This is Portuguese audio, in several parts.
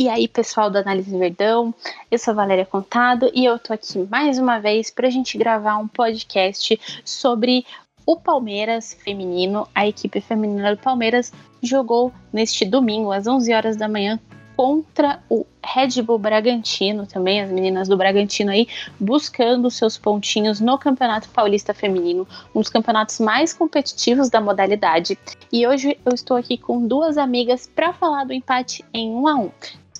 E aí, pessoal do Análise Verdão, eu sou Valéria Contado e eu tô aqui mais uma vez para a gente gravar um podcast sobre o Palmeiras feminino. A equipe feminina do Palmeiras jogou neste domingo, às 11 horas da manhã, contra o Red Bull Bragantino, também as meninas do Bragantino aí, buscando seus pontinhos no Campeonato Paulista Feminino, um dos campeonatos mais competitivos da modalidade. E hoje eu estou aqui com duas amigas para falar do empate em 1 a 1.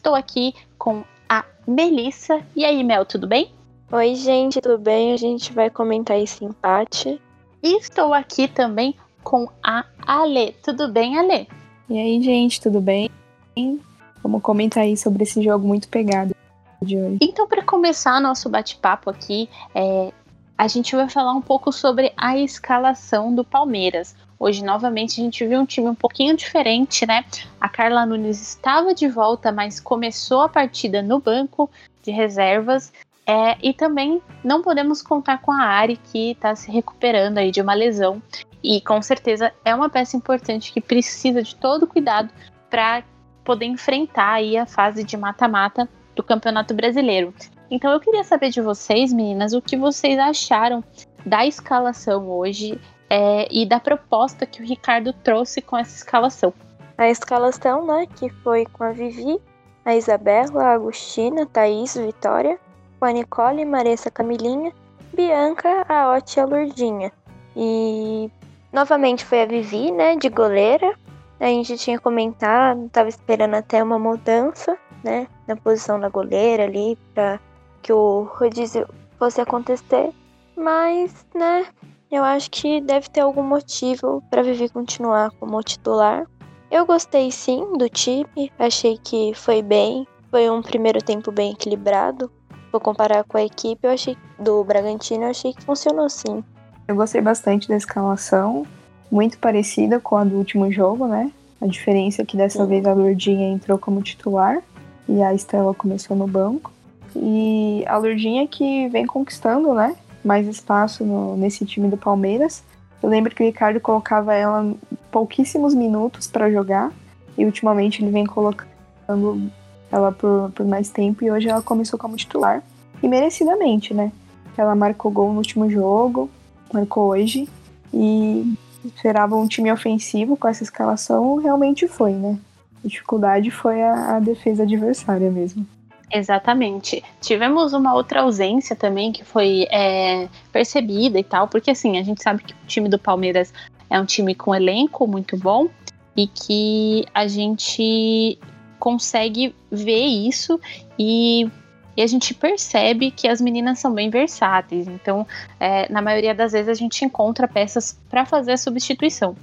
Estou aqui com a Melissa. E aí, Mel, tudo bem? Oi, gente, tudo bem? A gente vai comentar esse empate. E estou aqui também com a Ale. Tudo bem, Ale? E aí, gente, tudo bem? Vamos comentar aí sobre esse jogo muito pegado de hoje. Então, para começar nosso bate-papo aqui, é, a gente vai falar um pouco sobre a escalação do Palmeiras. Hoje, novamente, a gente viu um time um pouquinho diferente, né? A Carla Nunes estava de volta, mas começou a partida no banco de reservas. É, e também não podemos contar com a Ari, que está se recuperando aí de uma lesão. E com certeza é uma peça importante que precisa de todo cuidado para poder enfrentar aí a fase de mata-mata do Campeonato Brasileiro. Então eu queria saber de vocês, meninas, o que vocês acharam da escalação hoje é, e da proposta que o Ricardo trouxe com essa escalação. A escalação, né, que foi com a Vivi, a Isabela, a Agostina, Thaís, Vitória, com a Nicole, Maressa, Camilinha, Bianca, a Oti e a Lurdinha. E novamente foi a Vivi, né, de goleira. A gente tinha comentado, estava esperando até uma mudança, né, na posição da goleira ali, para que o rodízio fosse acontecer. Mas, né, eu acho que deve ter algum motivo para Vivi continuar como titular. Eu gostei sim do time, achei que foi bem, foi um primeiro tempo bem equilibrado. Vou comparar com a equipe, eu achei do Bragantino, eu achei que funcionou sim. Eu gostei bastante da escalação, muito parecida com a do último jogo, né? A diferença é que dessa sim. vez a Lourdinha entrou como titular e a Estela começou no banco. E a Lourdinha que vem conquistando, né? Mais espaço no, nesse time do Palmeiras. Eu lembro que o Ricardo colocava ela pouquíssimos minutos para jogar e ultimamente ele vem colocando ela por, por mais tempo e hoje ela começou como titular e merecidamente, né? Ela marcou gol no último jogo, marcou hoje e esperava um time ofensivo com essa escalação, realmente foi, né? A dificuldade foi a, a defesa adversária mesmo. Exatamente. Tivemos uma outra ausência também que foi é, percebida e tal, porque assim, a gente sabe que o time do Palmeiras é um time com elenco muito bom e que a gente consegue ver isso e, e a gente percebe que as meninas são bem versáteis. Então, é, na maioria das vezes, a gente encontra peças para fazer a substituição.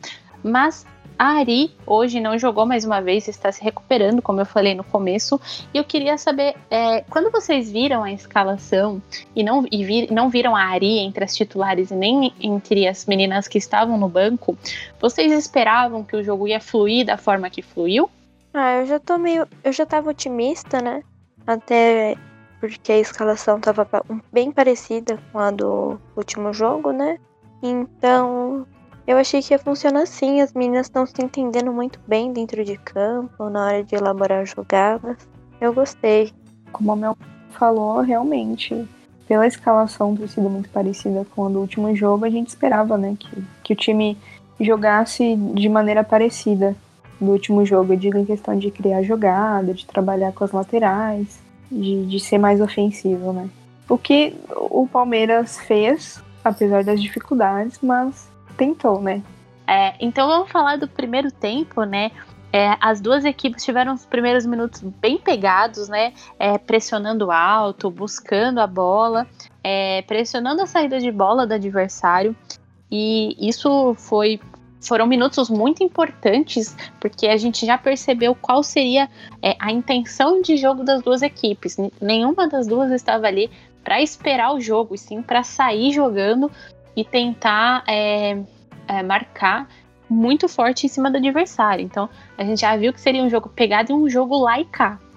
Mas a Ari hoje não jogou mais uma vez, está se recuperando, como eu falei no começo. E eu queria saber, é, quando vocês viram a escalação e não, e vir, não viram a Ari entre as titulares e nem entre as meninas que estavam no banco, vocês esperavam que o jogo ia fluir da forma que fluiu? Ah, eu já tô meio. Eu já tava otimista, né? Até porque a escalação tava bem parecida com a do último jogo, né? Então, eu achei que ia funcionar assim, as meninas estão se entendendo muito bem dentro de campo, na hora de elaborar jogadas. Eu gostei. Como a Mel falou, realmente, pela escalação ter sido muito parecida com a do último jogo, a gente esperava, né, que, que o time jogasse de maneira parecida do último jogo. Eu digo em questão de criar jogada, de trabalhar com as laterais, de, de ser mais ofensivo, né. O que o Palmeiras fez, apesar das dificuldades, mas tentou, né? É, então vamos falar do primeiro tempo, né? É, as duas equipes tiveram os primeiros minutos bem pegados, né? É, pressionando alto, buscando a bola, é, pressionando a saída de bola do adversário. E isso foi foram minutos muito importantes, porque a gente já percebeu qual seria é, a intenção de jogo das duas equipes. Nenhuma das duas estava ali para esperar o jogo, e sim para sair jogando e tentar é, é, marcar muito forte em cima do adversário. Então, a gente já viu que seria um jogo pegado e um jogo lá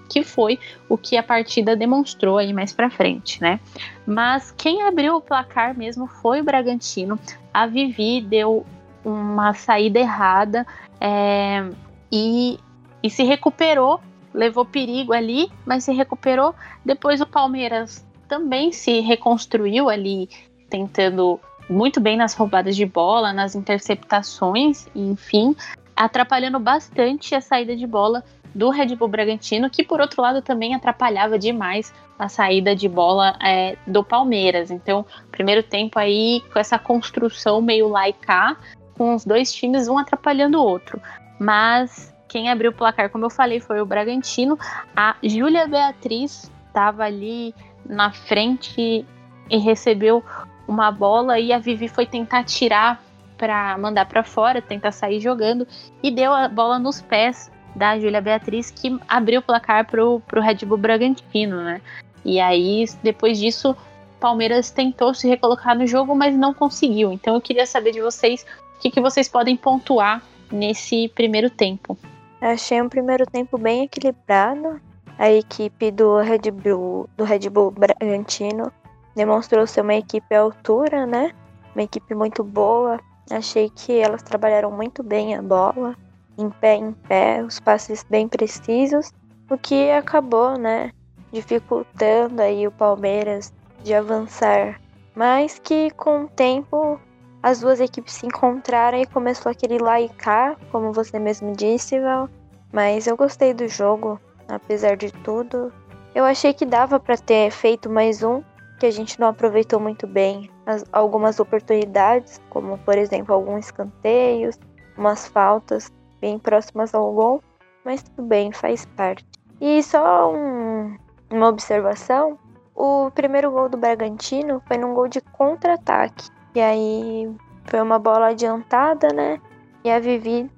que foi o que a partida demonstrou aí mais para frente, né? Mas quem abriu o placar mesmo foi o Bragantino. A Vivi deu uma saída errada é, e, e se recuperou levou perigo ali, mas se recuperou. Depois o Palmeiras também se reconstruiu ali, tentando muito bem nas roubadas de bola, nas interceptações, enfim, atrapalhando bastante a saída de bola do Red Bull Bragantino, que por outro lado também atrapalhava demais a saída de bola é, do Palmeiras. Então, primeiro tempo aí com essa construção meio laica, com os dois times um atrapalhando o outro. Mas quem abriu o placar, como eu falei, foi o Bragantino. A Júlia Beatriz estava ali na frente e recebeu uma bola e a Vivi foi tentar tirar para mandar para fora, tentar sair jogando e deu a bola nos pés da Júlia Beatriz que abriu o placar pro, pro Red Bull Bragantino, né? E aí, depois disso, Palmeiras tentou se recolocar no jogo, mas não conseguiu. Então eu queria saber de vocês o que, que vocês podem pontuar nesse primeiro tempo. Achei um primeiro tempo bem equilibrado. A equipe do Red Bull, do Red Bull Bragantino demonstrou ser uma equipe à altura, né? Uma equipe muito boa. Achei que elas trabalharam muito bem a bola, em pé em pé, os passes bem precisos, o que acabou, né, dificultando aí o Palmeiras de avançar. Mas que com o tempo as duas equipes se encontraram e começou aquele lá e cá, como você mesmo disse, Val. Mas eu gostei do jogo, apesar de tudo. Eu achei que dava para ter feito mais um, que a gente não aproveitou muito bem as, algumas oportunidades, como por exemplo alguns escanteios, umas faltas bem próximas ao gol, mas tudo bem, faz parte. E só um, uma observação: o primeiro gol do Bragantino foi num gol de contra-ataque. E aí foi uma bola adiantada, né? E a Vivi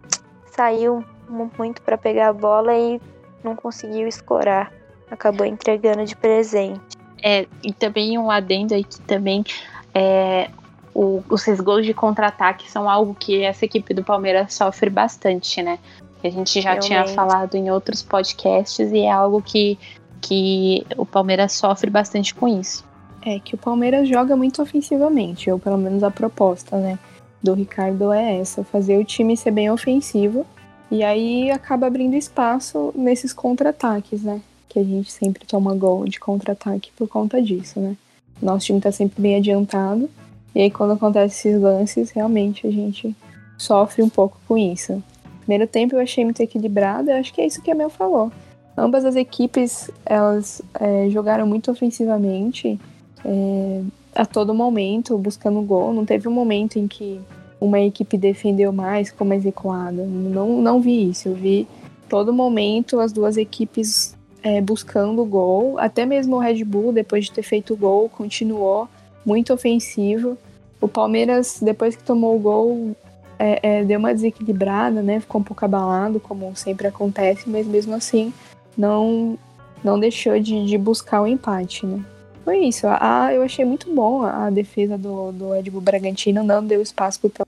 saiu muito para pegar a bola e não conseguiu escorar. Acabou entregando de presente. É, e também um adendo aí que também é, o, os gols de contra-ataque são algo que essa equipe do Palmeiras sofre bastante, né? Que a gente já Realmente. tinha falado em outros podcasts e é algo que, que o Palmeiras sofre bastante com isso. É que o Palmeiras joga muito ofensivamente, ou pelo menos a proposta, né? Do Ricardo é essa, fazer o time ser bem ofensivo e aí acaba abrindo espaço nesses contra-ataques, né? Que a gente sempre toma gol de contra-ataque por conta disso, né? Nosso time tá sempre bem adiantado. E aí quando acontece esses lances, realmente a gente sofre um pouco com isso. Primeiro tempo eu achei muito equilibrado, eu acho que é isso que a Mel falou. Ambas as equipes, elas é, jogaram muito ofensivamente, é, a todo momento, buscando gol. Não teve um momento em que uma equipe defendeu mais, ficou mais. Não, não vi isso. Eu vi todo momento as duas equipes é, buscando o gol. Até mesmo o Red Bull, depois de ter feito o gol, continuou muito ofensivo. O Palmeiras, depois que tomou o gol, é, é, deu uma desequilibrada, né? Ficou um pouco abalado, como sempre acontece, mas mesmo assim não, não deixou de, de buscar o empate, né? Foi isso. A, eu achei muito bom a, defesa do, do Red Bull Bragantino, não deu espaço para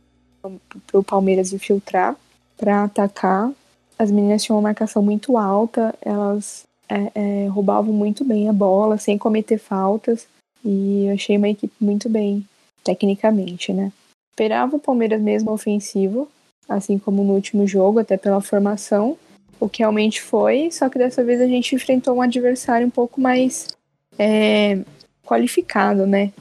o Palmeiras infiltrar para atacar. As meninas tinham uma marcação muito alta, elas é, é, roubavam muito bem a bola, sem cometer faltas. E achei uma equipe muito bem, tecnicamente, né? Esperava o Palmeiras mesmo ofensivo, assim como no último jogo, até pela formação, o que realmente foi, só que dessa vez a gente enfrentou um adversário um pouco mais é, qualificado, né?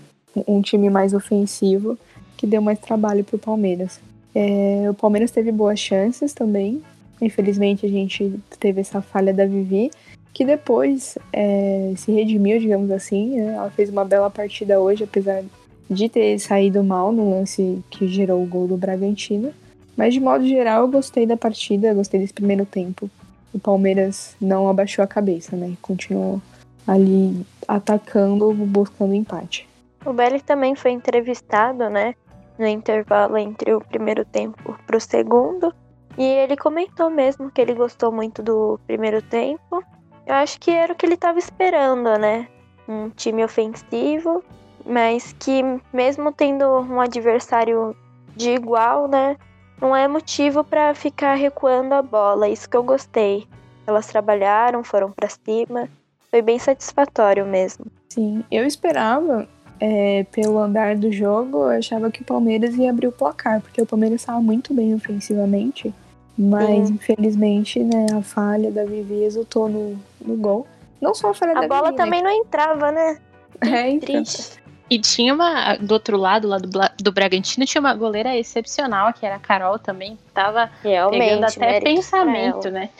Um time mais ofensivo, que deu mais trabalho para o Palmeiras. É, o Palmeiras teve boas chances também. Infelizmente a gente teve essa falha da Vivi, que depois é, se redimiu, digamos assim. Né? Ela fez uma bela partida hoje, apesar de ter saído mal no lance que gerou o gol do Bragantino. Mas de modo geral, eu gostei da partida, gostei desse primeiro tempo. O Palmeiras não abaixou a cabeça, né? Continuou ali atacando, buscando empate. O Belli também foi entrevistado, né? No intervalo entre o primeiro tempo para o segundo. E ele comentou mesmo que ele gostou muito do primeiro tempo eu acho que era o que ele estava esperando, né? Um time ofensivo, mas que mesmo tendo um adversário de igual, né? Não é motivo para ficar recuando a bola. Isso que eu gostei. Elas trabalharam, foram para cima. Foi bem satisfatório mesmo. Sim, eu esperava, é, pelo andar do jogo, eu achava que o Palmeiras ia abrir o placar, porque o Palmeiras estava muito bem ofensivamente. Mas, Sim. infelizmente, né, a falha da Vivi resultou no, no gol. Não só a falha a da bola Vivi, também né? não entrava, né? É, então. Triste. E tinha uma, do outro lado, lá do, do Bragantino, tinha uma goleira excepcional, que era a Carol também, que tava Realmente, pegando até pensamento, né?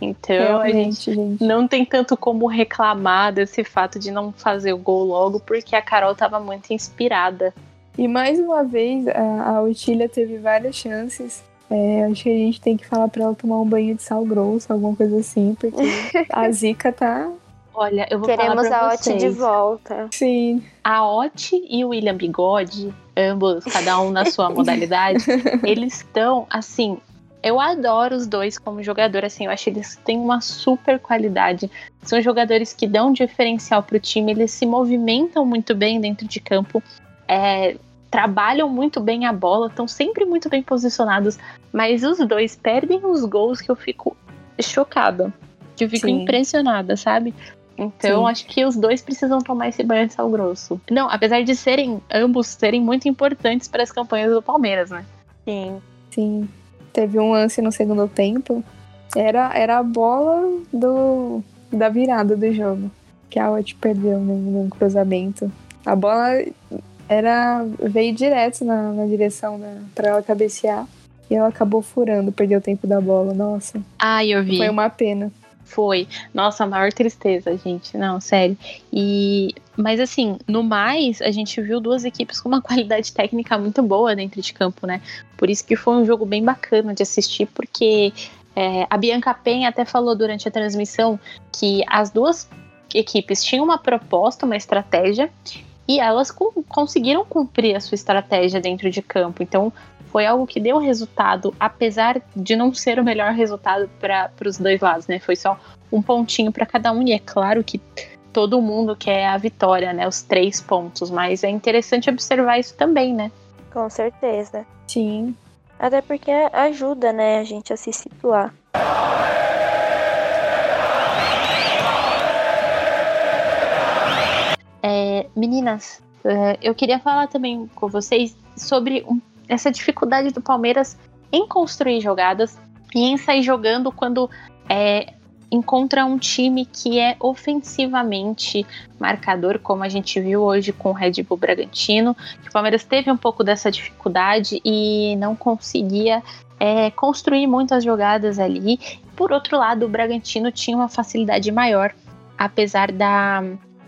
Então, a gente Realmente, gente. não tem tanto como reclamar desse fato de não fazer o gol logo, porque a Carol tava muito inspirada. E mais uma vez, a, a Otília teve várias chances. É, acho que a gente tem que falar pra ela tomar um banho de sal grosso, alguma coisa assim, porque a zica tá. Olha, eu vou Queremos falar pra a vocês. de volta. Sim. A Oti e o William Bigode, ambos, cada um na sua modalidade, eles estão, assim, eu adoro os dois como jogador, assim, eu acho que eles têm uma super qualidade. São jogadores que dão um diferencial pro time, eles se movimentam muito bem dentro de campo, é, trabalham muito bem a bola, estão sempre muito bem posicionados, mas os dois perdem os gols que eu fico chocada, que eu fico Sim. impressionada, sabe? Então, Sim. acho que os dois precisam tomar esse banho de sal grosso. Não, apesar de serem, ambos serem muito importantes para as campanhas do Palmeiras, né? Sim. Sim. Teve um lance no segundo tempo. Era, era a bola do, da virada do jogo. Que a Oti perdeu num, num cruzamento. A bola era veio direto na, na direção da, pra ela cabecear. E ela acabou furando, perdeu o tempo da bola. Nossa, Ah, eu vi. foi uma pena. Foi. Nossa, a maior tristeza, gente. Não, sério. E mas assim, no mais, a gente viu duas equipes com uma qualidade técnica muito boa dentro de campo, né? Por isso que foi um jogo bem bacana de assistir, porque é, a Bianca Penha até falou durante a transmissão que as duas equipes tinham uma proposta, uma estratégia, e elas com- conseguiram cumprir a sua estratégia dentro de campo. Então, foi algo que deu resultado, apesar de não ser o melhor resultado para os dois lados, né? Foi só um pontinho para cada um, e é claro que todo mundo quer a vitória, né? Os três pontos, mas é interessante observar isso também, né? Com certeza. Sim. Até porque ajuda, né, a gente a se situar. É, meninas, é, eu queria falar também com vocês sobre essa dificuldade do Palmeiras em construir jogadas e em sair jogando quando é, encontra um time que é ofensivamente marcador, como a gente viu hoje com o Red Bull Bragantino. O Palmeiras teve um pouco dessa dificuldade e não conseguia é, construir muitas jogadas ali. Por outro lado, o Bragantino tinha uma facilidade maior, apesar da.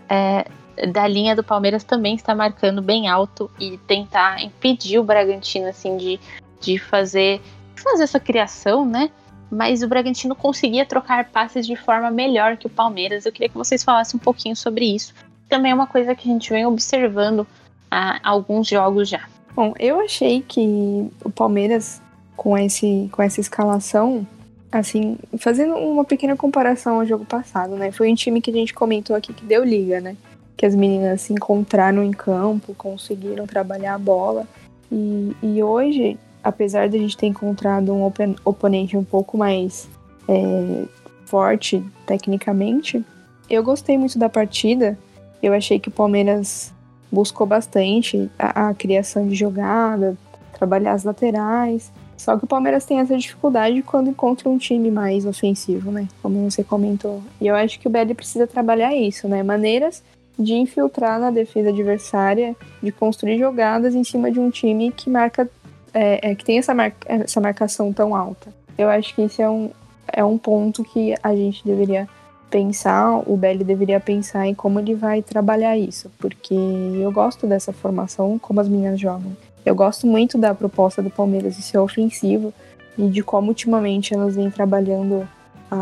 é, da linha do Palmeiras também está marcando bem alto e tentar impedir o Bragantino assim de, de fazer fazer essa criação, né? Mas o Bragantino conseguia trocar passes de forma melhor que o Palmeiras. Eu queria que vocês falassem um pouquinho sobre isso. Também é uma coisa que a gente vem observando há alguns jogos já. Bom, eu achei que o Palmeiras, com, esse, com essa escalação, assim, fazendo uma pequena comparação ao jogo passado, né? Foi um time que a gente comentou aqui que deu liga, né? Que as meninas se encontraram em campo, conseguiram trabalhar a bola. E, e hoje, apesar de a gente ter encontrado um open- oponente um pouco mais é, forte tecnicamente, eu gostei muito da partida. Eu achei que o Palmeiras buscou bastante a, a criação de jogada, trabalhar as laterais. Só que o Palmeiras tem essa dificuldade quando encontra um time mais ofensivo, né? Como você comentou. E eu acho que o Belly precisa trabalhar isso, né? Maneiras de infiltrar na defesa adversária, de construir jogadas em cima de um time que marca, é, é, que tem essa, essa marcação tão alta. Eu acho que esse é um, é um ponto que a gente deveria pensar, o Belly deveria pensar em como ele vai trabalhar isso, porque eu gosto dessa formação, como as meninas jogam. Eu gosto muito da proposta do Palmeiras de ser ofensivo e de como ultimamente elas vêm trabalhando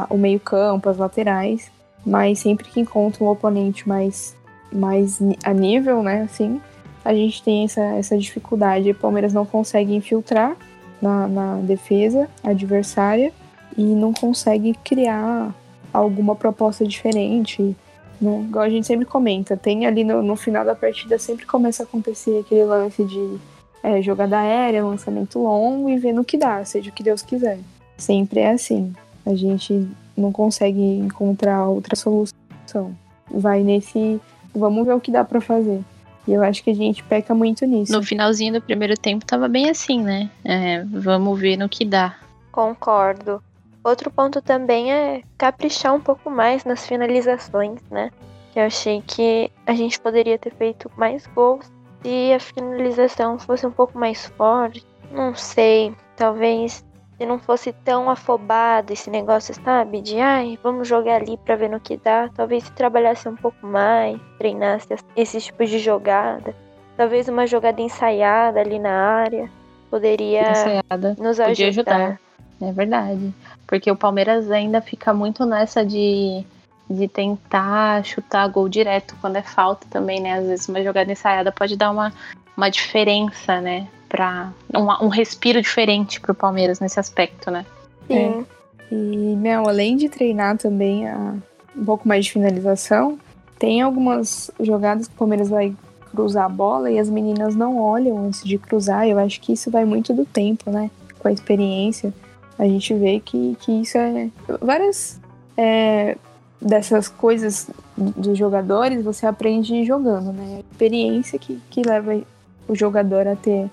o meio-campo, as laterais, mas sempre que encontra um oponente mais, mais a nível, né, assim, a gente tem essa, essa dificuldade. O Palmeiras não consegue infiltrar na, na defesa adversária e não consegue criar alguma proposta diferente, né? Igual a gente sempre comenta, tem ali no, no final da partida sempre começa a acontecer aquele lance de é, jogada aérea, lançamento longo e ver no que dá, seja o que Deus quiser. Sempre é assim. A gente não consegue encontrar outra solução. Vai nesse, vamos ver o que dá pra fazer. E eu acho que a gente peca muito nisso. No finalzinho do primeiro tempo tava bem assim, né? É, vamos ver no que dá. Concordo. Outro ponto também é caprichar um pouco mais nas finalizações, né? Eu achei que a gente poderia ter feito mais gols se a finalização fosse um pouco mais forte. Não sei, talvez se não fosse tão afobado esse negócio, sabe? De ai, vamos jogar ali para ver no que dá. Talvez se trabalhasse um pouco mais, treinasse esses tipos de jogada. Talvez uma jogada ensaiada ali na área poderia ensaiada. nos ajudar. Podia ajudar. É verdade. Porque o Palmeiras ainda fica muito nessa de, de tentar chutar gol direto quando é falta também, né? Às vezes uma jogada ensaiada pode dar uma, uma diferença, né? Para um, um, respiro diferente para o Palmeiras nesse aspecto, né? Sim. É. E, Mel, além de treinar também a, um pouco mais de finalização, tem algumas jogadas que o Palmeiras vai cruzar a bola e as meninas não olham antes de cruzar. Eu acho que isso vai muito do tempo, né? Com a experiência. A gente vê que, que isso é. Várias é, dessas coisas dos jogadores você aprende jogando, né? A experiência que, que leva o jogador a ter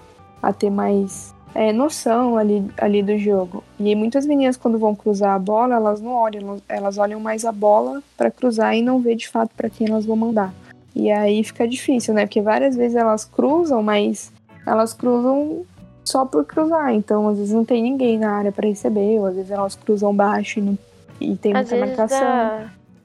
a ter mais é, noção ali, ali do jogo. E muitas meninas, quando vão cruzar a bola, elas não olham, elas olham mais a bola para cruzar e não vê de fato para quem elas vão mandar. E aí fica difícil, né? Porque várias vezes elas cruzam, mas elas cruzam só por cruzar. Então, às vezes não tem ninguém na área para receber, ou às vezes elas cruzam baixo e, não, e tem às muita marcação.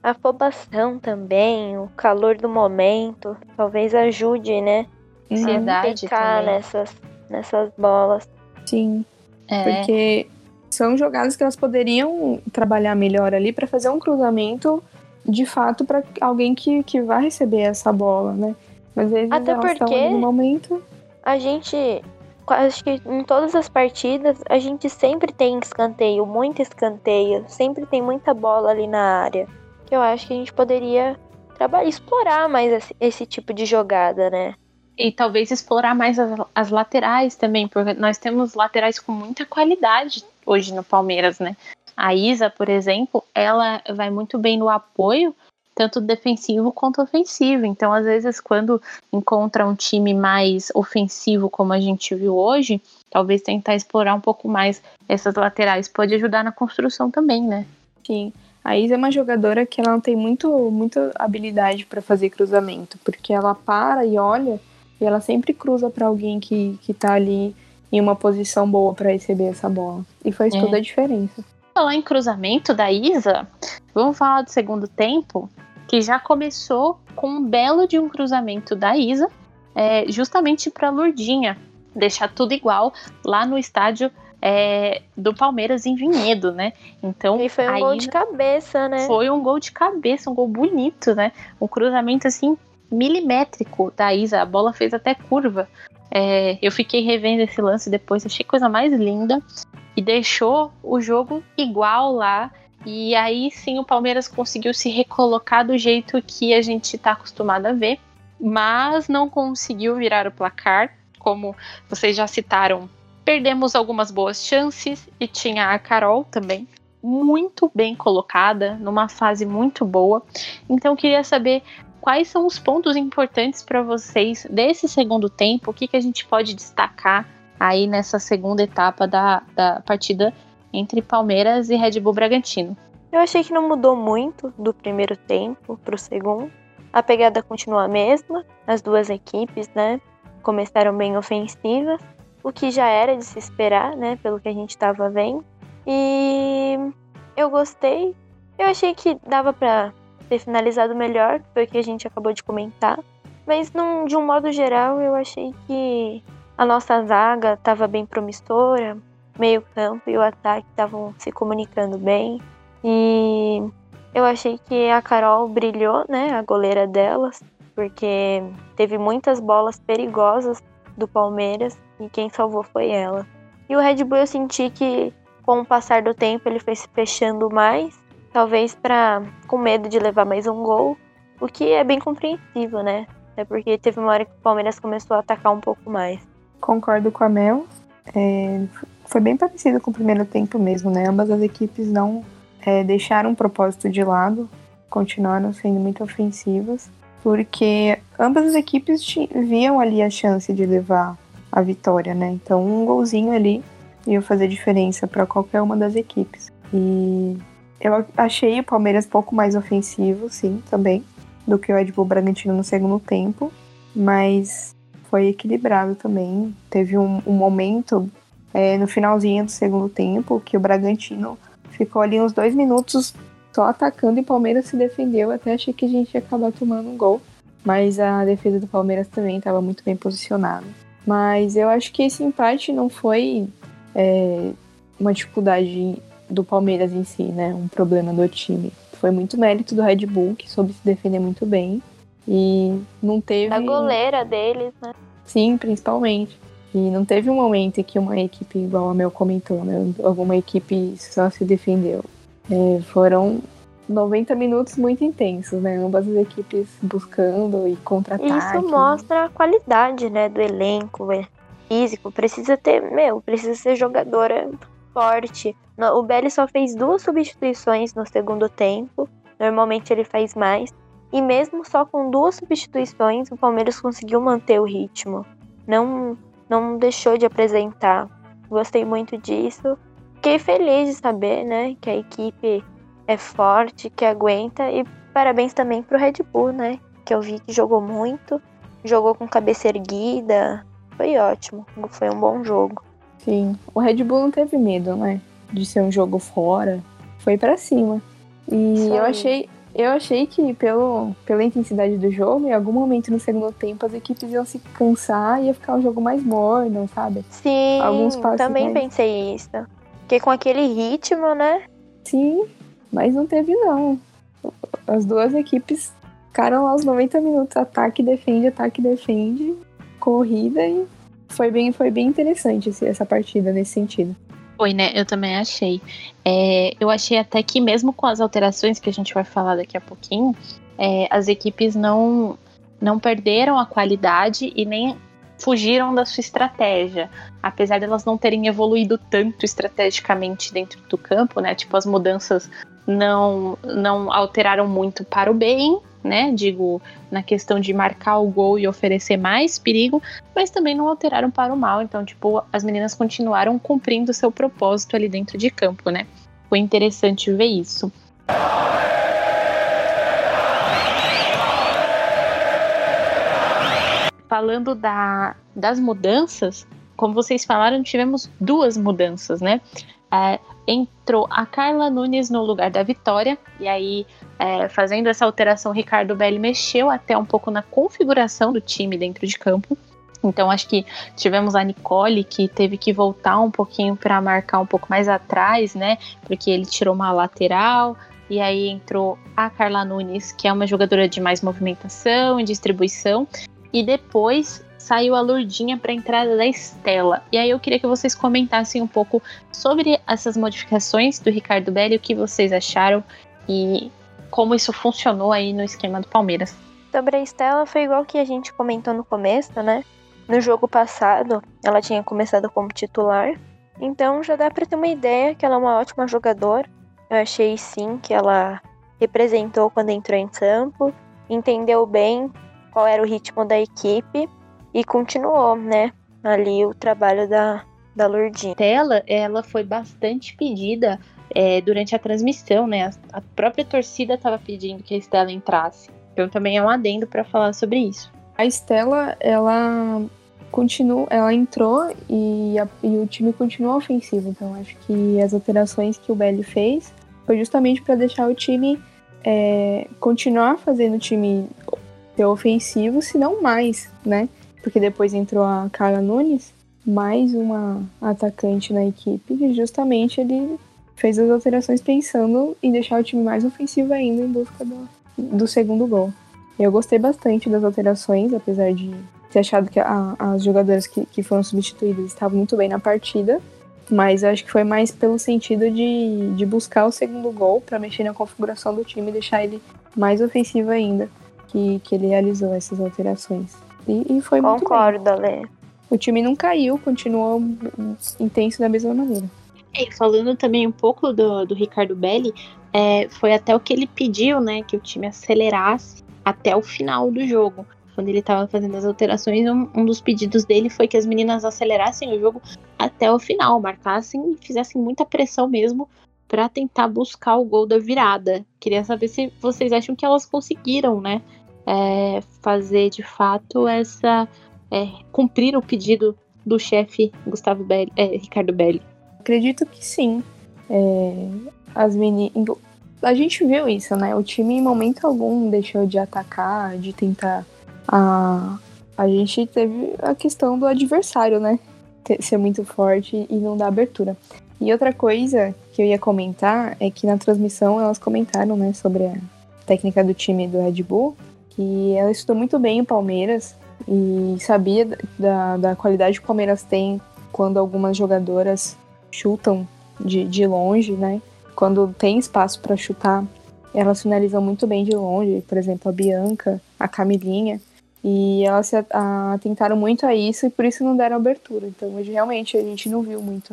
A afobação também, o calor do momento, talvez ajude, né? Ansiedade a nessas nessas bolas. Sim. É. Porque são jogadas que elas poderiam trabalhar melhor ali para fazer um cruzamento de fato para alguém que, que vai receber essa bola, né? Mas às vezes Até porque no momento. A gente. Acho que em todas as partidas a gente sempre tem escanteio, muito escanteio, sempre tem muita bola ali na área. Que eu acho que a gente poderia trabalhar, explorar mais esse, esse tipo de jogada, né? E talvez explorar mais as, as, laterais também, porque nós temos laterais com muita qualidade hoje no Palmeiras, né? A Isa, por exemplo, ela vai muito bem no apoio, tanto defensivo quanto ofensivo. Então, às vezes, quando encontra um time mais ofensivo, como a gente viu hoje, talvez tentar explorar um pouco mais essas laterais pode ajudar na construção também, né? Sim. A Isa é uma jogadora que ela não tem muito, muita habilidade para fazer cruzamento, porque ela para e olha e ela sempre cruza para alguém que, que tá ali em uma posição boa para receber essa bola. E faz é. toda a diferença. Falar em cruzamento da Isa, vamos falar do segundo tempo, que já começou com um belo de um cruzamento da Isa, é, justamente para Lurdinha, deixar tudo igual lá no estádio é, do Palmeiras em Vinhedo, né? Então e foi um gol de cabeça, né? Foi um gol de cabeça, um gol bonito, né? Um cruzamento assim milimétrico da Isa. A bola fez até curva. É, eu fiquei revendo esse lance depois, achei coisa mais linda. E deixou o jogo igual lá. E aí sim o Palmeiras conseguiu se recolocar do jeito que a gente está acostumado a ver. Mas não conseguiu virar o placar. Como vocês já citaram, perdemos algumas boas chances. E tinha a Carol também, muito bem colocada, numa fase muito boa. Então queria saber quais são os pontos importantes para vocês desse segundo tempo? O que, que a gente pode destacar aí nessa segunda etapa da, da partida entre Palmeiras e Red Bull Bragantino? Eu achei que não mudou muito do primeiro tempo para o segundo. A pegada continua a mesma, as duas equipes, né? Começaram bem ofensivas, o que já era de se esperar, né? Pelo que a gente estava vendo. E eu gostei. Eu achei que dava para ter finalizado melhor, que foi o que a gente acabou de comentar. Mas num, de um modo geral, eu achei que a nossa zaga estava bem promissora, meio campo e o ataque estavam se comunicando bem. E eu achei que a Carol brilhou, né, a goleira delas, porque teve muitas bolas perigosas do Palmeiras e quem salvou foi ela. E o Red Bull eu senti que com o passar do tempo ele foi se fechando mais talvez para com medo de levar mais um gol, o que é bem compreensível, né? É porque teve uma hora que o Palmeiras começou a atacar um pouco mais. Concordo com a Mel. É, foi bem parecido com o primeiro tempo mesmo, né? Ambas as equipes não é, deixaram o propósito de lado, continuaram sendo muito ofensivas, porque ambas as equipes viam ali a chance de levar a vitória, né? Então um golzinho ali ia fazer diferença para qualquer uma das equipes. E eu achei o Palmeiras um pouco mais ofensivo, sim, também, do que o Red Bull Bragantino no segundo tempo, mas foi equilibrado também. Teve um, um momento é, no finalzinho do segundo tempo que o Bragantino ficou ali uns dois minutos só atacando e o Palmeiras se defendeu. Até achei que a gente ia acabar tomando um gol. Mas a defesa do Palmeiras também estava muito bem posicionada. Mas eu acho que esse empate não foi é, uma dificuldade do Palmeiras em si, né? Um problema do time. Foi muito mérito do Red Bull, que soube se defender muito bem. E não teve. Da goleira deles, né? Sim, principalmente. E não teve um momento em que uma equipe, igual a Mel comentou, né? Alguma equipe só se defendeu. É, foram 90 minutos muito intensos, né? Ambas as equipes buscando e contra-ataque. Isso mostra a qualidade, né, do elenco é físico. Precisa ter, meu, precisa ser jogadora forte. O Belly só fez duas substituições no segundo tempo. Normalmente ele faz mais. E mesmo só com duas substituições, o Palmeiras conseguiu manter o ritmo. Não, não deixou de apresentar. Gostei muito disso. Fiquei feliz de saber, né, que a equipe é forte, que aguenta. E parabéns também pro Red Bull, né? Que eu vi que jogou muito, jogou com cabeça erguida. Foi ótimo, foi um bom jogo. Sim, o Red Bull não teve medo, né? De ser um jogo fora. Foi para cima. E eu achei, eu achei que pelo, pela intensidade do jogo, em algum momento no segundo tempo as equipes iam se cansar e ia ficar um jogo mais morno, sabe? Sim, Alguns também mais... pensei isso. Porque com aquele ritmo, né? Sim, mas não teve não. As duas equipes ficaram lá os 90 minutos, ataque, defende, ataque, defende, corrida e foi bem, foi bem interessante essa partida nesse sentido. Foi, né? Eu também achei. É, eu achei até que mesmo com as alterações que a gente vai falar daqui a pouquinho, é, as equipes não, não perderam a qualidade e nem fugiram da sua estratégia. Apesar de elas não terem evoluído tanto estrategicamente dentro do campo, né? Tipo, as mudanças não, não alteraram muito para o bem, né? Digo, na questão de marcar o gol e oferecer mais perigo, mas também não alteraram para o mal. Então, tipo, as meninas continuaram cumprindo seu propósito ali dentro de campo, né? Foi interessante ver isso. Falando da, das mudanças, como vocês falaram, tivemos duas mudanças, né? É, entrou a Carla Nunes no lugar da Vitória, e aí, é, fazendo essa alteração, Ricardo Belli mexeu até um pouco na configuração do time dentro de campo. Então, acho que tivemos a Nicole, que teve que voltar um pouquinho para marcar um pouco mais atrás, né? Porque ele tirou uma lateral, e aí entrou a Carla Nunes, que é uma jogadora de mais movimentação e distribuição. E depois saiu a Lurdinha para a entrada da Estela. E aí eu queria que vocês comentassem um pouco sobre essas modificações do Ricardo Belli, o que vocês acharam e como isso funcionou aí no esquema do Palmeiras. Sobre a Estela foi igual que a gente comentou no começo, né? No jogo passado, ela tinha começado como titular. Então já dá para ter uma ideia que ela é uma ótima jogadora. Eu achei sim que ela representou quando entrou em campo, entendeu bem qual era o ritmo da equipe e continuou, né, ali o trabalho da, da Lourdinha. Ela, ela foi bastante pedida é, durante a transmissão, né? A, a própria torcida estava pedindo que a Estela entrasse. Então também é um adendo para falar sobre isso. A Estela, ela continua, ela entrou e, a, e o time continua ofensivo. Então acho que as alterações que o Belli fez foi justamente para deixar o time é, continuar fazendo o time ser ofensivo, se não mais, né? Porque depois entrou a Carla Nunes, mais uma atacante na equipe, e justamente ele fez as alterações pensando em deixar o time mais ofensivo ainda em busca do, do segundo gol. Eu gostei bastante das alterações, apesar de ter achado que a, as jogadoras que, que foram substituídas estavam muito bem na partida, mas acho que foi mais pelo sentido de, de buscar o segundo gol para mexer na configuração do time e deixar ele mais ofensivo ainda, que, que ele realizou essas alterações. E, e foi Concordo, muito bem. Lê. O time não caiu, continuou intenso da mesma maneira. E falando também um pouco do, do Ricardo Belli, é, foi até o que ele pediu, né? Que o time acelerasse até o final do jogo. quando ele estava fazendo as alterações, um, um, dos pedidos dele foi que as meninas acelerassem o jogo até o final, marcassem e fizessem muita pressão mesmo para tentar buscar o gol da virada. Queria saber se vocês acham que elas conseguiram, né? É, fazer de fato essa. É, cumprir o pedido do chefe Gustavo Belli, é, Ricardo Belli. Acredito que sim. É, as meninas. A gente viu isso, né? O time em momento algum deixou de atacar, de tentar. A, a gente teve a questão do adversário, né? Ser muito forte e não dar abertura. E outra coisa que eu ia comentar é que na transmissão elas comentaram, né, sobre a técnica do time do Red Bull, que ela estudou muito bem o Palmeiras e sabia da, da qualidade que o Palmeiras tem quando algumas jogadoras chutam de, de longe, né? Quando tem espaço para chutar, elas finalizam muito bem de longe, por exemplo, a Bianca, a Camilinha, e elas se atentaram muito a isso e por isso não deram abertura. Então, hoje realmente a gente não viu muito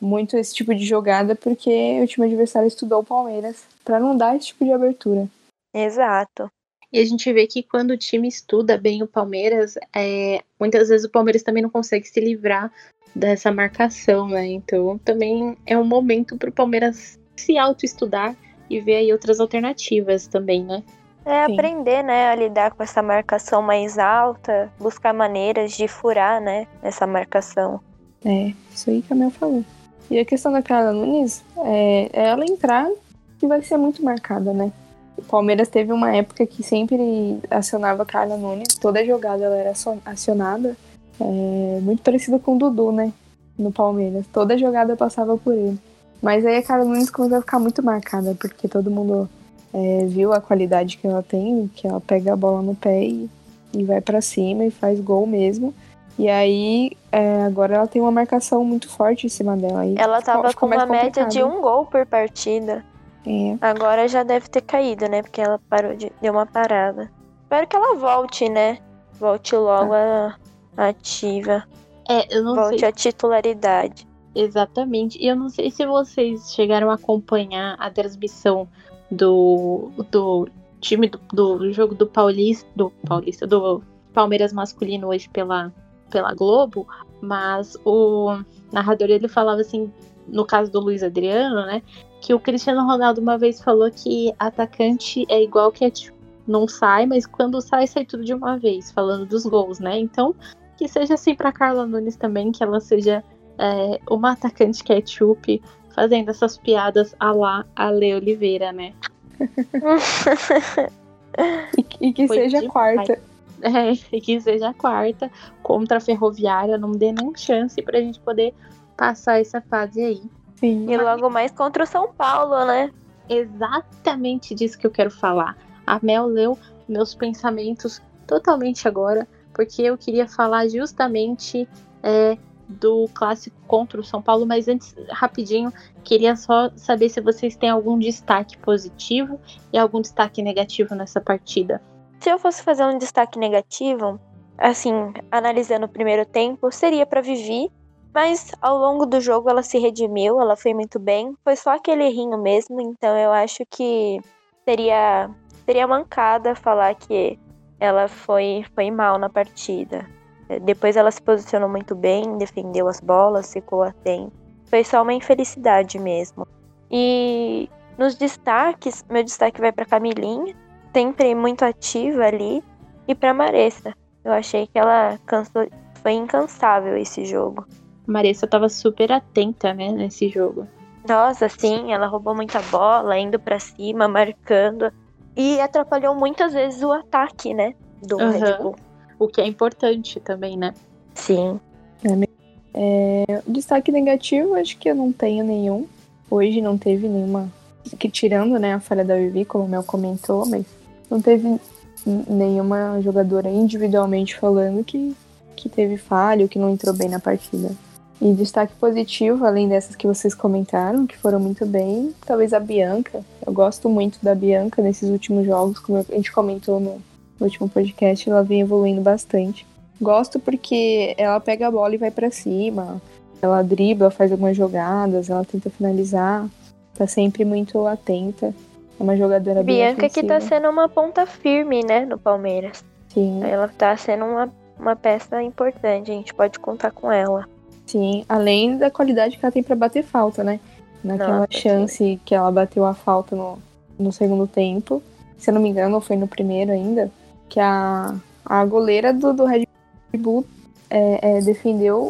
muito esse tipo de jogada porque o time adversário estudou o Palmeiras para não dar esse tipo de abertura. Exato. E a gente vê que quando o time estuda bem o Palmeiras, é, muitas vezes o Palmeiras também não consegue se livrar dessa marcação, né? Então também é um momento para o Palmeiras se auto-estudar e ver aí outras alternativas também, né? É Sim. aprender, né, a lidar com essa marcação mais alta, buscar maneiras de furar, né, essa marcação. É, isso aí que a Mel falou. E a questão da Carla Nunes é, é ela entrar e vai ser muito marcada, né? O Palmeiras teve uma época que sempre acionava Carla Nunes, toda jogada ela era acionada. É, muito parecido com o Dudu, né? No Palmeiras. Toda jogada passava por ele. Mas aí a Carla Nunes começou a ficar muito marcada, porque todo mundo é, viu a qualidade que ela tem, que ela pega a bola no pé e, e vai para cima e faz gol mesmo. E aí, é, agora ela tem uma marcação muito forte em cima dela. Aí ela tava com uma média de um gol por partida. É. Agora já deve ter caído, né? Porque ela parou de. deu uma parada. Espero que ela volte, né? Volte logo ah. ativa. É, eu não volte sei. à titularidade. Exatamente. E eu não sei se vocês chegaram a acompanhar a transmissão do, do time do, do jogo do Paulista, do Paulista, do Palmeiras masculino hoje pela pela Globo, mas o narrador ele falava assim, no caso do Luiz Adriano, né, que o Cristiano Ronaldo uma vez falou que atacante é igual que é, não sai, mas quando sai sai tudo de uma vez, falando dos gols, né? Então, que seja assim para Carla Nunes também, que ela seja é, uma atacante ketchup, fazendo essas piadas a lá a Le Oliveira, né? e, e, que Foi seja quarta. É, e que seja a quarta contra a Ferroviária, não dê nem chance pra gente poder passar essa fase aí. Sim. E logo mais contra o São Paulo, né? Exatamente disso que eu quero falar. A Mel leu meus pensamentos totalmente agora, porque eu queria falar justamente é, do clássico contra o São Paulo, mas antes, rapidinho, queria só saber se vocês têm algum destaque positivo e algum destaque negativo nessa partida. Se eu fosse fazer um destaque negativo, assim, analisando o primeiro tempo, seria para Vivi, mas ao longo do jogo ela se redimiu, ela foi muito bem. Foi só aquele errinho mesmo, então eu acho que seria seria mancada falar que ela foi foi mal na partida. Depois ela se posicionou muito bem, defendeu as bolas, ficou atento. Foi só uma infelicidade mesmo. E nos destaques, meu destaque vai para Camilinha, sempre muito ativa ali. E pra Maressa. Eu achei que ela cansou, foi incansável esse jogo. Maressa tava super atenta, né, nesse jogo. Nossa, sim, ela roubou muita bola, indo para cima, marcando. E atrapalhou muitas vezes o ataque, né? Do uhum. Red Bull. O que é importante também, né? Sim. É, é, destaque negativo, acho que eu não tenho nenhum. Hoje não teve nenhuma. Que tirando né, a falha da Vivi, como o Mel comentou, mas não teve nenhuma jogadora individualmente falando que, que teve falha ou que não entrou bem na partida. E destaque positivo, além dessas que vocês comentaram, que foram muito bem, talvez a Bianca. Eu gosto muito da Bianca nesses últimos jogos, como a gente comentou no, último podcast, ela vem evoluindo bastante. Gosto porque ela pega a bola e vai para cima, ela dribla, faz algumas jogadas, ela tenta finalizar, tá sempre muito atenta. É uma jogadora Bianca que tá sendo uma ponta firme, né, no Palmeiras. Sim. Ela tá sendo uma, uma peça importante, a gente pode contar com ela. Sim, além da qualidade que ela tem para bater falta, né? Naquela Nossa, chance sim. que ela bateu a falta no, no segundo tempo. Se eu não me engano, foi no primeiro ainda. Que a, a goleira do, do Red Bull é, é, defendeu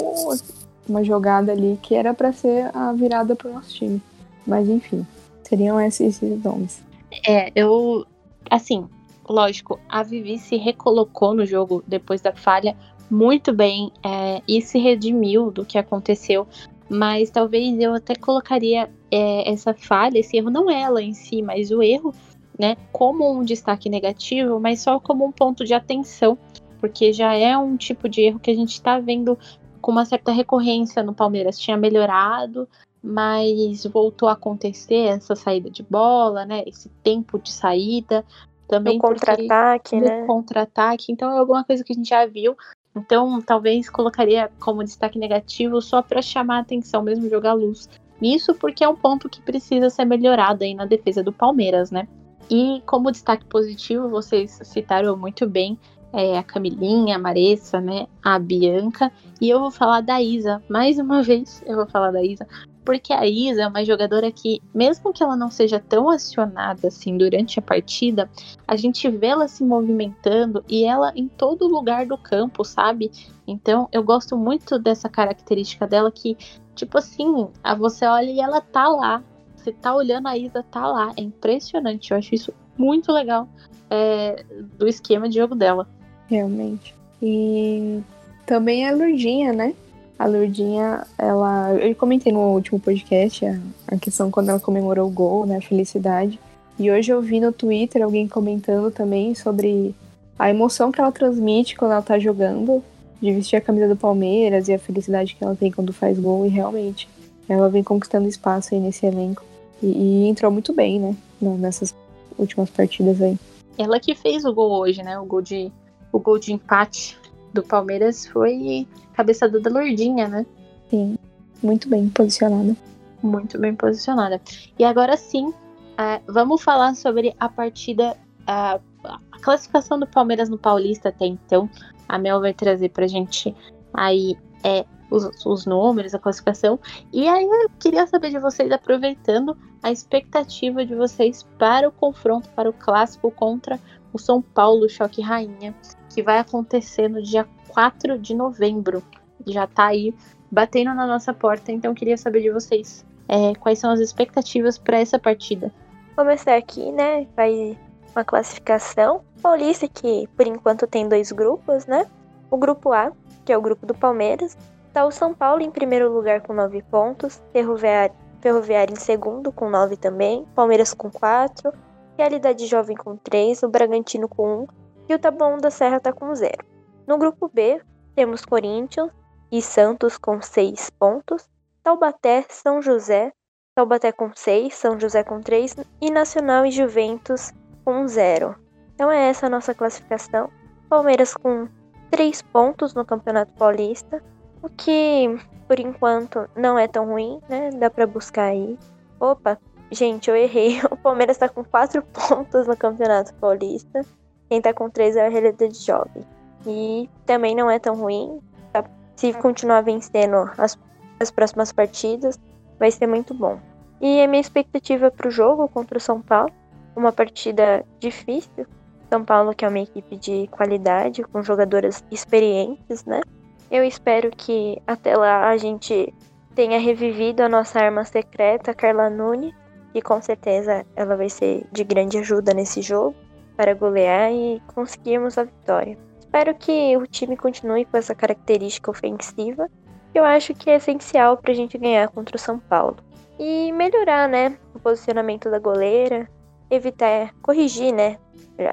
uma jogada ali que era para ser a virada pro nosso time. Mas enfim, seriam esses, esses nomes. É, eu. Assim, lógico, a Vivi se recolocou no jogo depois da falha muito bem é, e se redimiu do que aconteceu. Mas talvez eu até colocaria é, essa falha, esse erro, não ela em si, mas o erro, né, como um destaque negativo, mas só como um ponto de atenção, porque já é um tipo de erro que a gente está vendo com uma certa recorrência no Palmeiras. Tinha melhorado, mas voltou a acontecer essa saída de bola, né? Esse tempo de saída. Também No contra-ataque, no né? contra-ataque. Então é alguma coisa que a gente já viu. Então talvez colocaria como destaque negativo só para chamar a atenção, mesmo jogar luz. Nisso porque é um ponto que precisa ser melhorado aí na defesa do Palmeiras, né? E como destaque positivo, vocês citaram muito bem é, a Camilinha, a Maressa, né? A Bianca. E eu vou falar da Isa. Mais uma vez eu vou falar da Isa. Porque a Isa é uma jogadora que, mesmo que ela não seja tão acionada assim durante a partida, a gente vê ela se movimentando e ela em todo lugar do campo, sabe? Então eu gosto muito dessa característica dela que, tipo assim, você olha e ela tá lá. Você tá olhando a Isa, tá lá. É impressionante. Eu acho isso muito legal é, do esquema de jogo dela. Realmente. E também a Lurdinha, né? A Lurdinha, ela. Eu comentei no último podcast a, a questão quando ela comemorou o gol, né? A felicidade. E hoje eu vi no Twitter alguém comentando também sobre a emoção que ela transmite quando ela tá jogando, de vestir a camisa do Palmeiras e a felicidade que ela tem quando faz gol. E realmente, ela vem conquistando espaço aí nesse elenco. E, e entrou muito bem, né? Nessas últimas partidas aí. Ela que fez o gol hoje, né? O gol de, o gol de empate do Palmeiras foi cabeçada da Lourdinha, né? Sim, muito bem posicionada. Muito bem posicionada. E agora sim, é, vamos falar sobre a partida, a, a classificação do Palmeiras no Paulista até então. A Mel vai trazer pra gente aí é, os, os números, a classificação. E aí eu queria saber de vocês, aproveitando a expectativa de vocês para o confronto, para o clássico contra o São Paulo Choque Rainha, que vai acontecer no dia 4 de novembro. Já tá aí batendo na nossa porta, então queria saber de vocês é, quais são as expectativas para essa partida. Começar aqui, né? Vai uma classificação. Paulista, que por enquanto tem dois grupos, né? O grupo A, que é o grupo do Palmeiras. Tá o São Paulo em primeiro lugar com nove pontos. Ferroviário, Ferroviário em segundo com nove também. Palmeiras com quatro. Realidade Jovem com três. O Bragantino com um. E o Taboão da Serra tá com zero. No grupo B, temos Corinthians e Santos com seis pontos. Taubaté, São José, Taubaté com 6, São José com 3 e Nacional e Juventus com 0. Então é essa a nossa classificação. Palmeiras com 3 pontos no Campeonato Paulista, o que por enquanto não é tão ruim, né? Dá pra buscar aí. Opa, gente, eu errei. O Palmeiras tá com 4 pontos no Campeonato Paulista. Quem tá com 3 é a Realidade Jovem. E também não é tão ruim. tá? Se continuar vencendo as, as próximas partidas, vai ser muito bom. E a minha expectativa para o jogo contra o São Paulo, uma partida difícil. São Paulo que é uma equipe de qualidade, com jogadoras experientes, né? Eu espero que até lá a gente tenha revivido a nossa arma secreta, Carla Nunes, e com certeza ela vai ser de grande ajuda nesse jogo para golear e conseguirmos a vitória. Espero que o time continue com essa característica ofensiva eu acho que é essencial pra gente ganhar contra o São Paulo. E melhorar, né, o posicionamento da goleira, evitar, corrigir, né,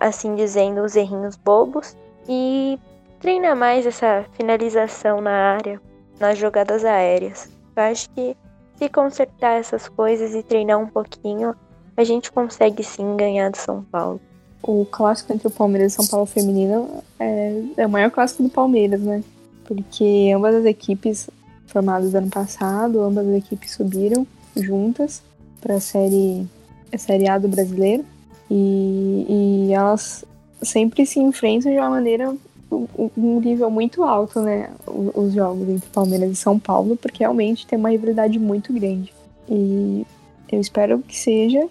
assim dizendo, os errinhos bobos e treinar mais essa finalização na área, nas jogadas aéreas. Eu acho que se consertar essas coisas e treinar um pouquinho, a gente consegue sim ganhar do São Paulo. O clássico entre o Palmeiras e São Paulo feminino é, é o maior clássico do Palmeiras, né? Porque ambas as equipes formadas ano passado, ambas as equipes subiram juntas para a série, a série A do brasileiro. E, e elas sempre se enfrentam de uma maneira um nível muito alto, né? Os jogos entre Palmeiras e São Paulo, porque realmente tem uma rivalidade muito grande. E eu espero que seja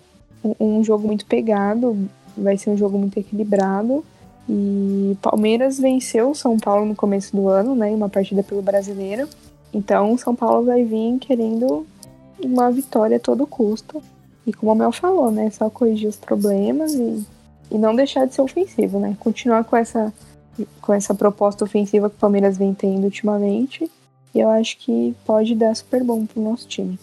um jogo muito pegado, vai ser um jogo muito equilibrado. E Palmeiras venceu São Paulo no começo do ano, né? Uma partida pelo brasileiro. Então São Paulo vai vir querendo uma vitória a todo custo. E como o Mel falou, né? Só corrigir os problemas e, e não deixar de ser ofensivo, né? Continuar com essa, com essa proposta ofensiva que o Palmeiras vem tendo ultimamente. E eu acho que pode dar super bom pro nosso time.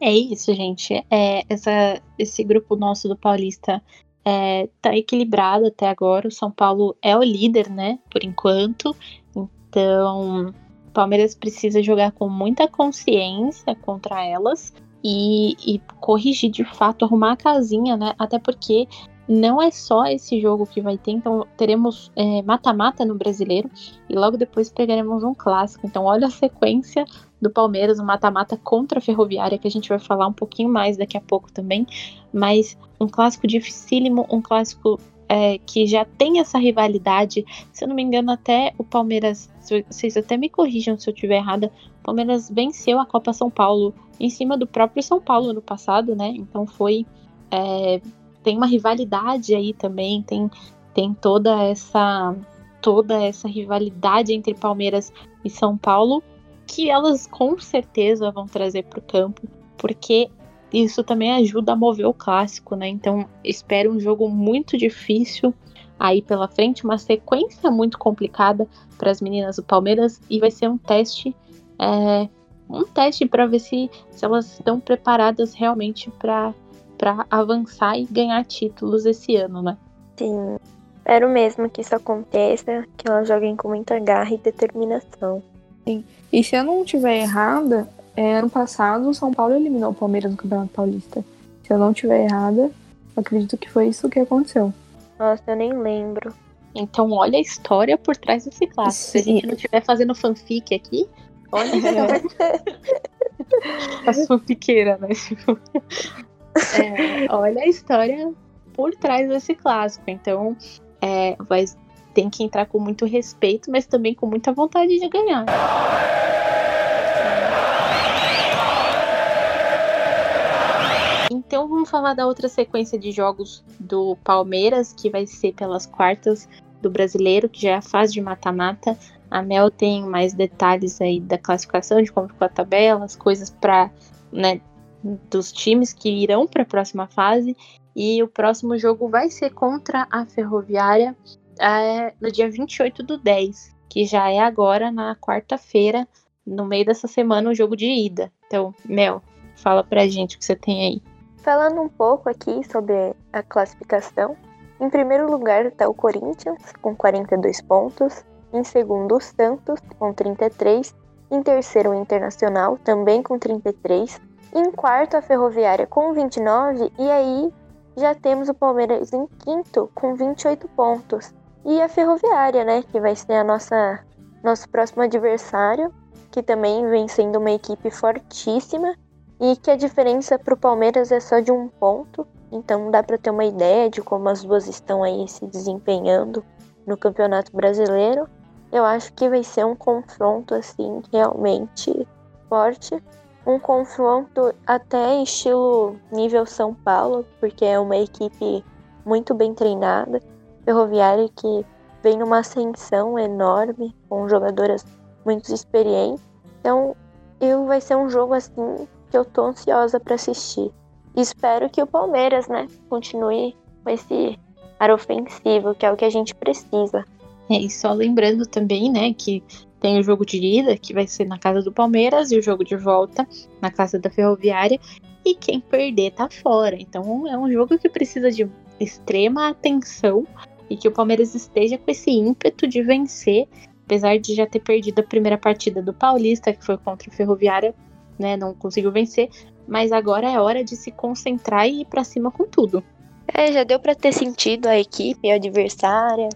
É isso, gente. É, essa, esse grupo nosso do Paulista é, tá equilibrado até agora. O São Paulo é o líder, né? Por enquanto. Então, o Palmeiras precisa jogar com muita consciência contra elas e, e corrigir de fato, arrumar a casinha, né? Até porque não é só esse jogo que vai ter, então teremos é, mata-mata é, no brasileiro e logo depois pegaremos um clássico. Então, olha a sequência do Palmeiras, um mata-mata contra a Ferroviária, que a gente vai falar um pouquinho mais daqui a pouco também. Mas um clássico dificílimo, um clássico é, que já tem essa rivalidade. Se eu não me engano, até o Palmeiras, vocês até me corrijam se eu estiver errada, o Palmeiras venceu a Copa São Paulo em cima do próprio São Paulo no passado, né? Então foi. É, tem uma rivalidade aí também, tem, tem toda essa toda essa rivalidade entre Palmeiras e São Paulo que elas com certeza vão trazer para o campo, porque isso também ajuda a mover o clássico, né? Então espero um jogo muito difícil aí pela frente, uma sequência muito complicada para as meninas do Palmeiras e vai ser um teste, é, um teste para ver se, se elas estão preparadas realmente para para avançar e ganhar títulos esse ano, né? Sim. Espero mesmo que isso aconteça, que elas joguem com muita garra e determinação. Sim. E se eu não estiver errada, é, ano passado o São Paulo eliminou o Palmeiras no Campeonato Paulista. Se eu não estiver errada, acredito que foi isso que aconteceu. Nossa, eu nem lembro. Então olha a história por trás desse clássico. Se a gente não estiver fazendo fanfic aqui, olha a fanfiqueira, né? Tipo, é, olha a história por trás desse clássico. Então, é, vai, tem que entrar com muito respeito, mas também com muita vontade de ganhar. Então vamos falar da outra sequência de jogos do Palmeiras, que vai ser pelas quartas do Brasileiro, que já é a fase de mata-mata. A Mel tem mais detalhes aí da classificação, de como ficou a tabela, as coisas para, né, dos times que irão para a próxima fase. E o próximo jogo vai ser contra a Ferroviária é, no dia 28 do 10, que já é agora na quarta-feira, no meio dessa semana, o jogo de ida. Então, Mel, fala pra gente o que você tem aí. Falando um pouco aqui sobre a classificação, em primeiro lugar está o Corinthians, com 42 pontos. Em segundo, o Santos, com 33. Em terceiro, o Internacional, também com 33. Em quarto, a Ferroviária, com 29. E aí, já temos o Palmeiras em quinto, com 28 pontos. E a Ferroviária, né, que vai ser a nossa nosso próximo adversário, que também vem sendo uma equipe fortíssima e que a diferença para o Palmeiras é só de um ponto. Então dá para ter uma ideia de como as duas estão aí se desempenhando no Campeonato Brasileiro. Eu acho que vai ser um confronto assim realmente forte, um confronto até estilo nível São Paulo, porque é uma equipe muito bem treinada Ferroviária que vem numa ascensão enorme, com jogadoras muito experientes. Então, eu vai ser um jogo assim que eu tô ansiosa para assistir. espero que o Palmeiras, né, continue com esse ar ofensivo, que é o que a gente precisa. É, e só lembrando também, né, que tem o jogo de ida, que vai ser na casa do Palmeiras, e o jogo de volta na casa da Ferroviária. E quem perder tá fora. Então é um jogo que precisa de extrema atenção e que o Palmeiras esteja com esse ímpeto de vencer, apesar de já ter perdido a primeira partida do Paulista, que foi contra o Ferroviária, né, não conseguiu vencer, mas agora é hora de se concentrar e ir para cima com tudo. É, já deu para ter sentido a equipe, a adversária,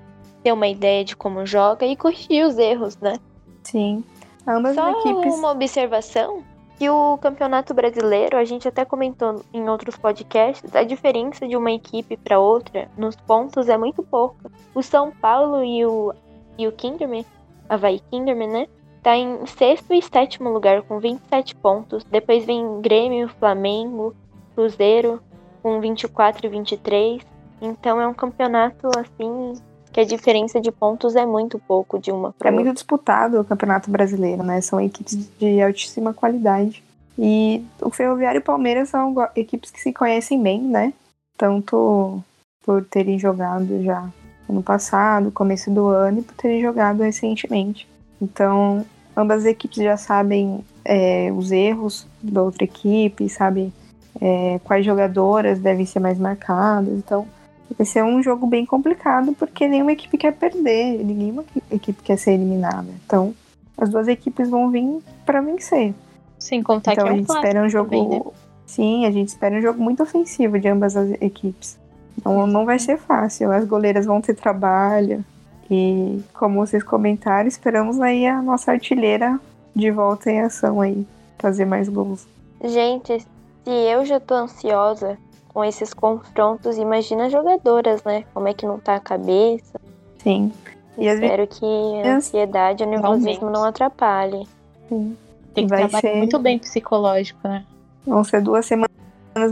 ter uma ideia de como joga e corrigir os erros, né? Sim. Ambas Só equipes. uma observação que o Campeonato Brasileiro, a gente até comentou em outros podcasts, a diferença de uma equipe para outra nos pontos é muito pouca. O São Paulo e o, e o Kinderman, Havaí Kinderman, né? Tá em sexto e sétimo lugar com 27 pontos. Depois vem Grêmio, Flamengo, Cruzeiro com 24 e 23. Então é um campeonato assim que a diferença de pontos é muito pouco de uma É muito disputado o Campeonato Brasileiro, né? São equipes de altíssima qualidade. E o Ferroviário e o Palmeiras são equipes que se conhecem bem, né? Tanto por terem jogado já ano passado, começo do ano, e por terem jogado recentemente. Então, ambas as equipes já sabem é, os erros da outra equipe, sabem é, quais jogadoras devem ser mais marcadas. Então, vai ser um jogo bem complicado porque nenhuma equipe quer perder, nenhuma equipe quer ser eliminada. Então, as duas equipes vão vir para vencer. Sem contar então, que é um a gente espera um jogo. Também, né? Sim, a gente espera um jogo muito ofensivo de ambas as equipes. Então, não vai ser fácil. As goleiras vão ter trabalho. E, como vocês comentaram, esperamos aí a nossa artilheira de volta em ação aí, fazer mais gols. Gente, se eu já tô ansiosa com esses confrontos, imagina jogadoras, né? Como é que não tá a cabeça. Sim. E Espero que a ansiedade e o nervosismo não atrapalhem. Sim. Tem que Vai trabalhar ser... muito bem psicológico, né? Vão ser duas semanas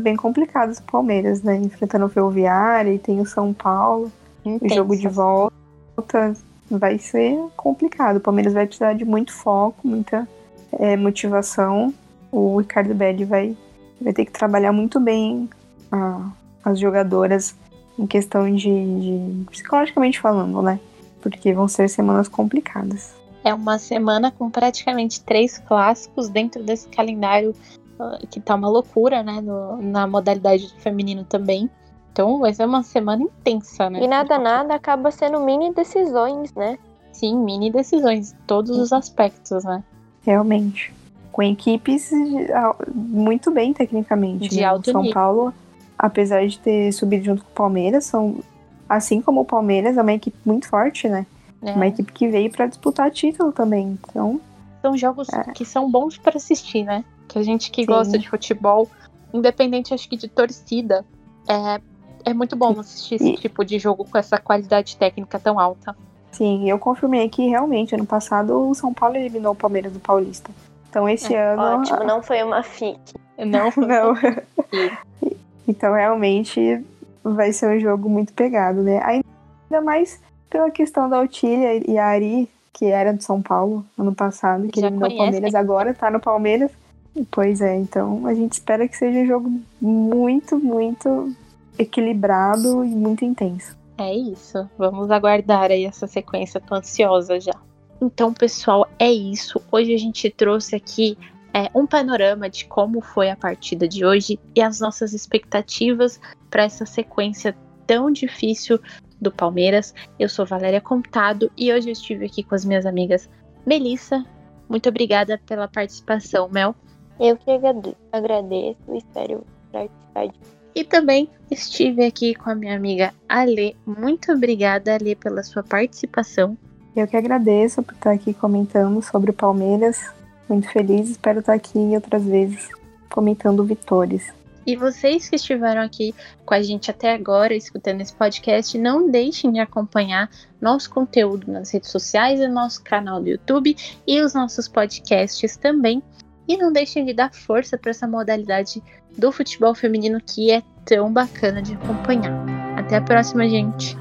bem complicadas pro Palmeiras, né? Enfrentando o Ferroviária e tem o São Paulo. O jogo de volta vai ser complicado. O Palmeiras vai precisar de muito foco, muita é, motivação. O Ricardo Belli vai, vai ter que trabalhar muito bem a, as jogadoras em questão de, de, psicologicamente falando, né? Porque vão ser semanas complicadas. É uma semana com praticamente três clássicos dentro desse calendário uh, que tá uma loucura, né? No, na modalidade feminino também. Então vai ser uma semana intensa, né? E nada, nada acaba sendo mini decisões, né? Sim, mini decisões, todos os aspectos, né? Realmente. Com equipes muito bem tecnicamente. De né? alto São nível. Paulo apesar de ter subido junto com o Palmeiras, são assim como o Palmeiras, é uma equipe muito forte, né? É. Uma equipe que veio para disputar título também. Então, são jogos é. que são bons para assistir, né? Que a gente que Sim. gosta de futebol, independente acho que de torcida, é, é muito bom assistir esse e... tipo de jogo com essa qualidade técnica tão alta. Sim, eu confirmei que realmente ano passado o São Paulo eliminou o Palmeiras do Paulista. Então esse é, ano. Ótimo, não foi uma FIC. Não, não. Então, realmente, vai ser um jogo muito pegado, né? Ainda mais pela questão da Otília e a Ari, que era do São Paulo ano passado, que eliminou o Palmeiras, agora tá no Palmeiras. Pois é, então a gente espera que seja um jogo muito, muito equilibrado e muito intenso. É isso. Vamos aguardar aí essa sequência. Tô ansiosa já. Então, pessoal, é isso. Hoje a gente trouxe aqui é, um panorama de como foi a partida de hoje e as nossas expectativas para essa sequência tão difícil do Palmeiras. Eu sou Valéria Contado e hoje eu estive aqui com as minhas amigas Melissa. Muito obrigada pela participação, Mel. Eu que agradeço e espero participar de e também estive aqui com a minha amiga Ale. Muito obrigada, Ale, pela sua participação. Eu que agradeço por estar aqui comentando sobre o Palmeiras muito feliz, espero estar aqui outras vezes comentando vitórias. E vocês que estiveram aqui com a gente até agora, escutando esse podcast, não deixem de acompanhar nosso conteúdo nas redes sociais, o nosso canal do YouTube e os nossos podcasts também. E não deixem de dar força para essa modalidade do futebol feminino que é tão bacana de acompanhar. Até a próxima, gente!